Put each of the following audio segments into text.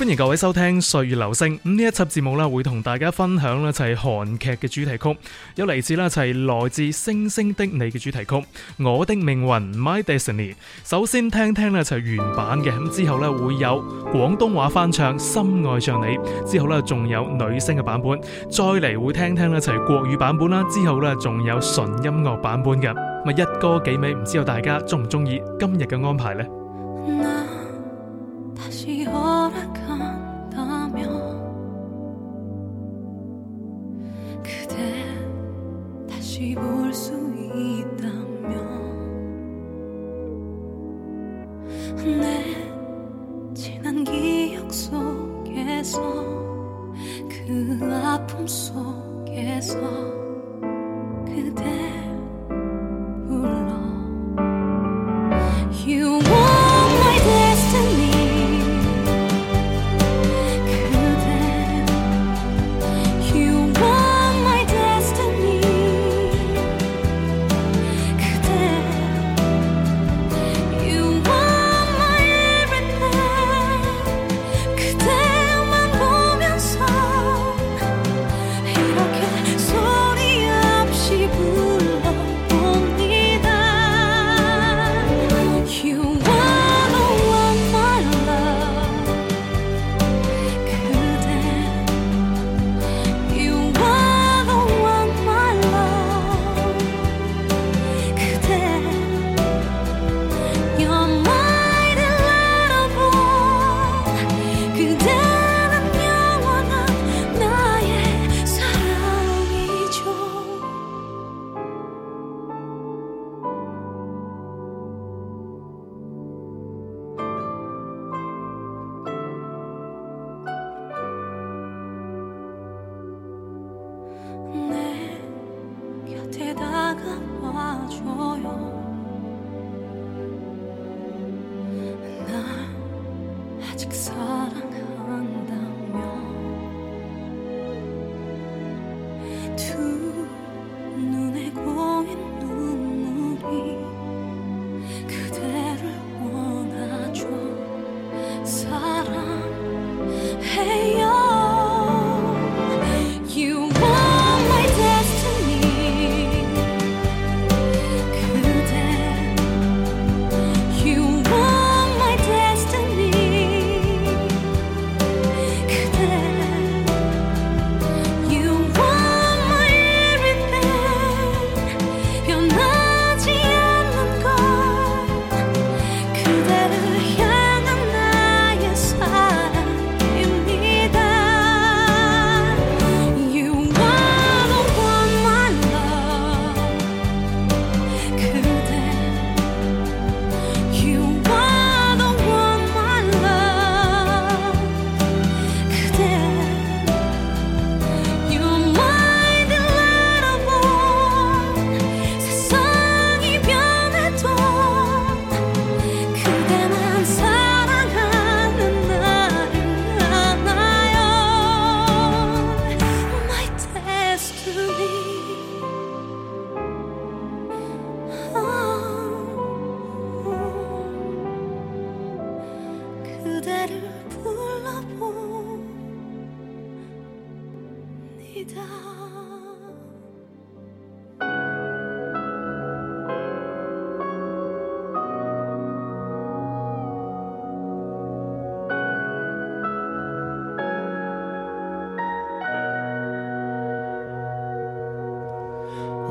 欢迎各位收听《岁月流星》咁呢一辑节目咧，会同大家分享咧就系韩剧嘅主题曲，有嚟自咧就系来自星星的你嘅主题曲《我的命运》My Destiny。首先听听咧就系原版嘅，咁之后咧会有广东话翻唱《深爱上你》，之后咧仲有女声嘅版本，再嚟会听听咧就系国语版本啦，之后咧仲有纯音乐版本嘅，咪一歌几尾，唔知道大家中唔中意今日嘅安排呢？there. 안아줘요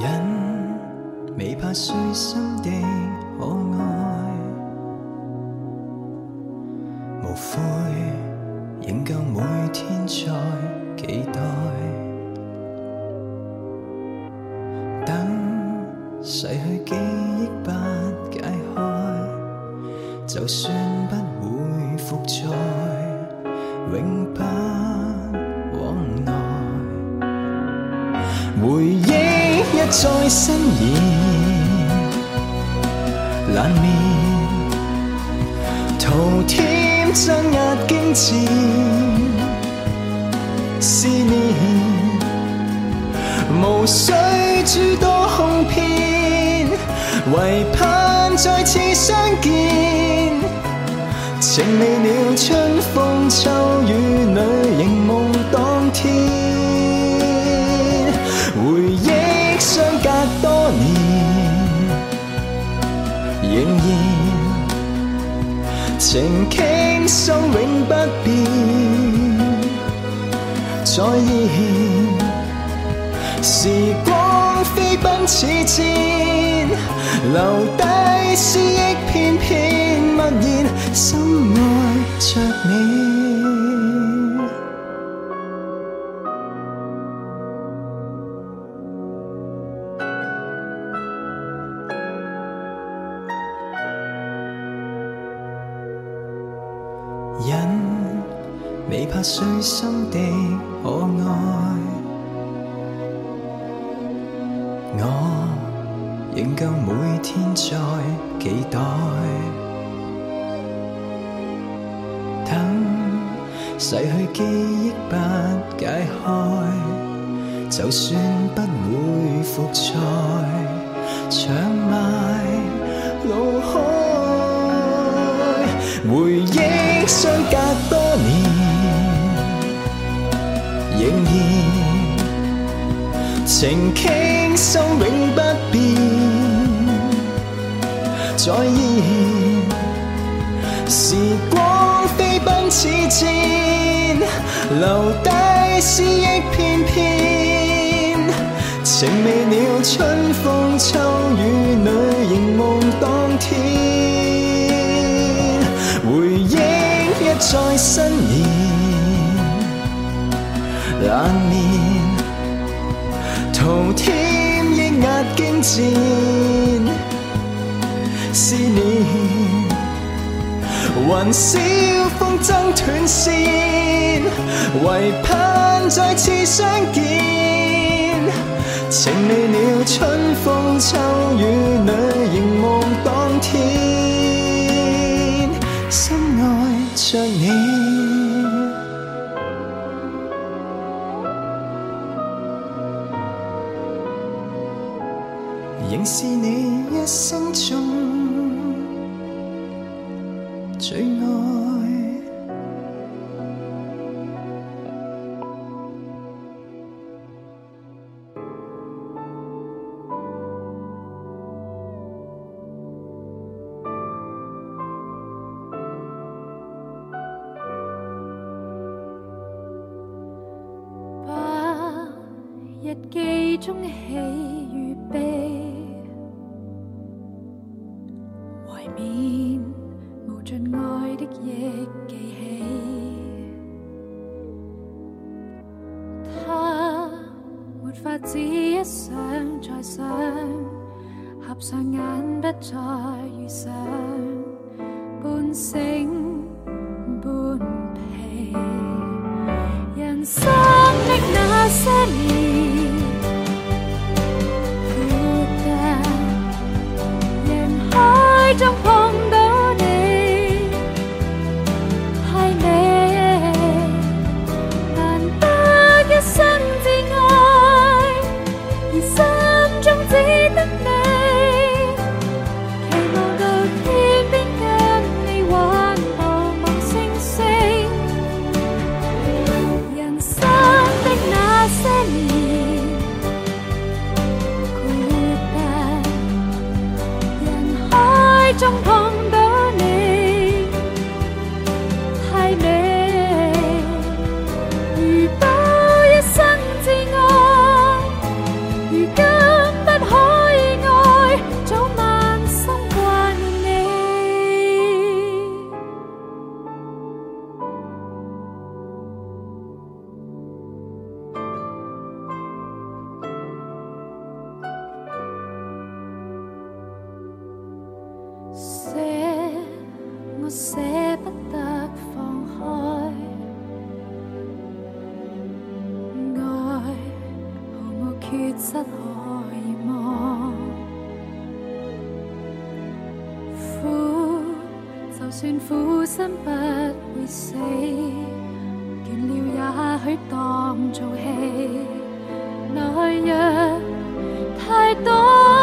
人未怕碎心的。逝去记忆不解开，就算不会复在，永不往来。回忆一再新演，难眠。唯盼再次相见，情未了，春风秋雨里，凝望当天。回忆相隔多年，仍然情倾心永不变，再现时光。飞奔似箭，留低思忆片片，默然深爱着你。人未怕碎心的可爱。我仍旧每天在期待，等逝去记忆不解开，就算不会复在长埋脑海，回忆相隔多年，仍然情心永不变，在意时光飞奔似箭，留低思忆片片。情未了，春风秋雨里凝望当天，回忆一再新年，难眠。涂天。惊战思念，云霄风筝断线，唯盼再次相见。情未了，春风秋雨里凝望当天，深爱着你。仍是你一生中最爱。把日记中喜与悲。无尽爱的亦记起，他没法只一想再想，合上眼不再遇上，半醒半疲，人生。缺失可以吗？苦，就算苦心不会死，倦了也许当做戏。那若太多。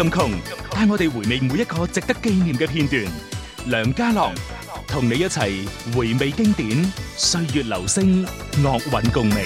咁穷，带我哋回味每一个值得纪念嘅片段。梁家朗，同你一齐回味经典，岁月流星，乐韵共鸣。